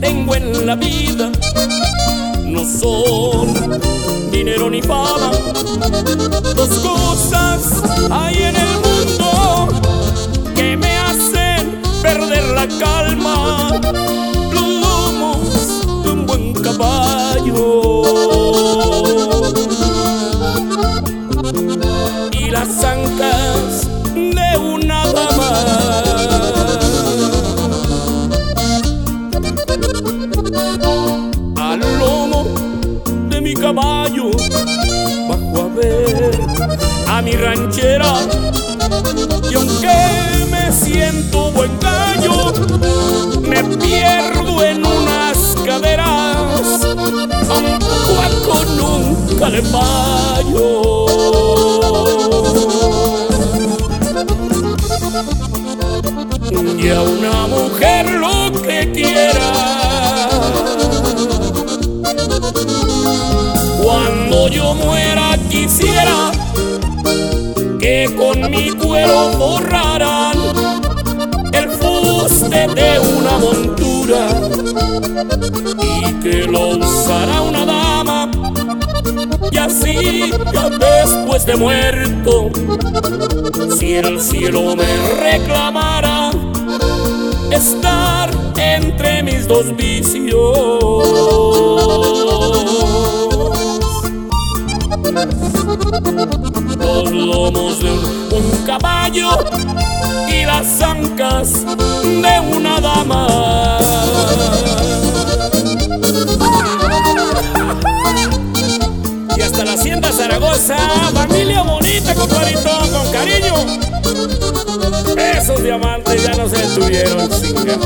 tengo en la vida. No son dinero ni fama, dos cosas hay en el mundo que me hacen perder la calma. Los lomos de un buen caballo y la zancas a mi ranchera. Y aunque me siento buen gallo me pierdo en unas caderas. A un cuaco nunca le fallo. Y a una mujer lo que quiera. Cuando yo muera de una montura y que lo usara una dama. Y así ya después de muerto si el cielo me reclamara estar entre mis dos vicios. Los lomos de un, caballo las de una dama. Y hasta la hacienda Zaragoza, familia bonita, compadrito, con cariño. Esos diamantes ya no se detuvieron, chinga.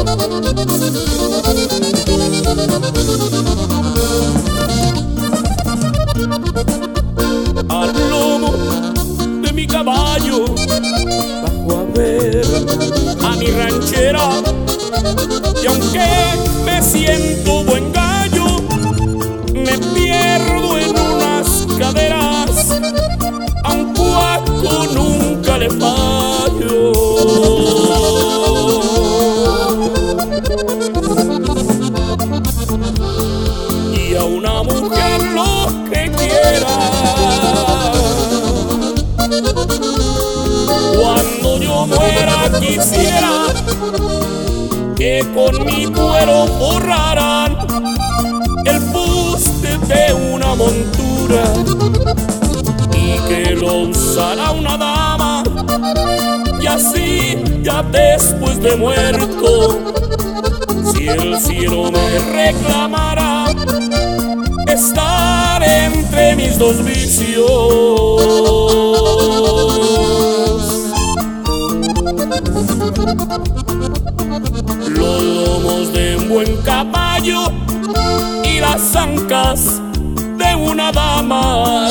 Y aunque me siento buen gallo me pierdo en unas caderas. A un cuaco nunca le fallo. Y a una mujer lo que quiera. Cuando yo muera quisiera que con mi cuero borraran el fuste de una montura y que lo usara una dama. Y así ya después de muerto si el cielo me reclamara estar entre mis dos vicios caballo y las zancas de una dama.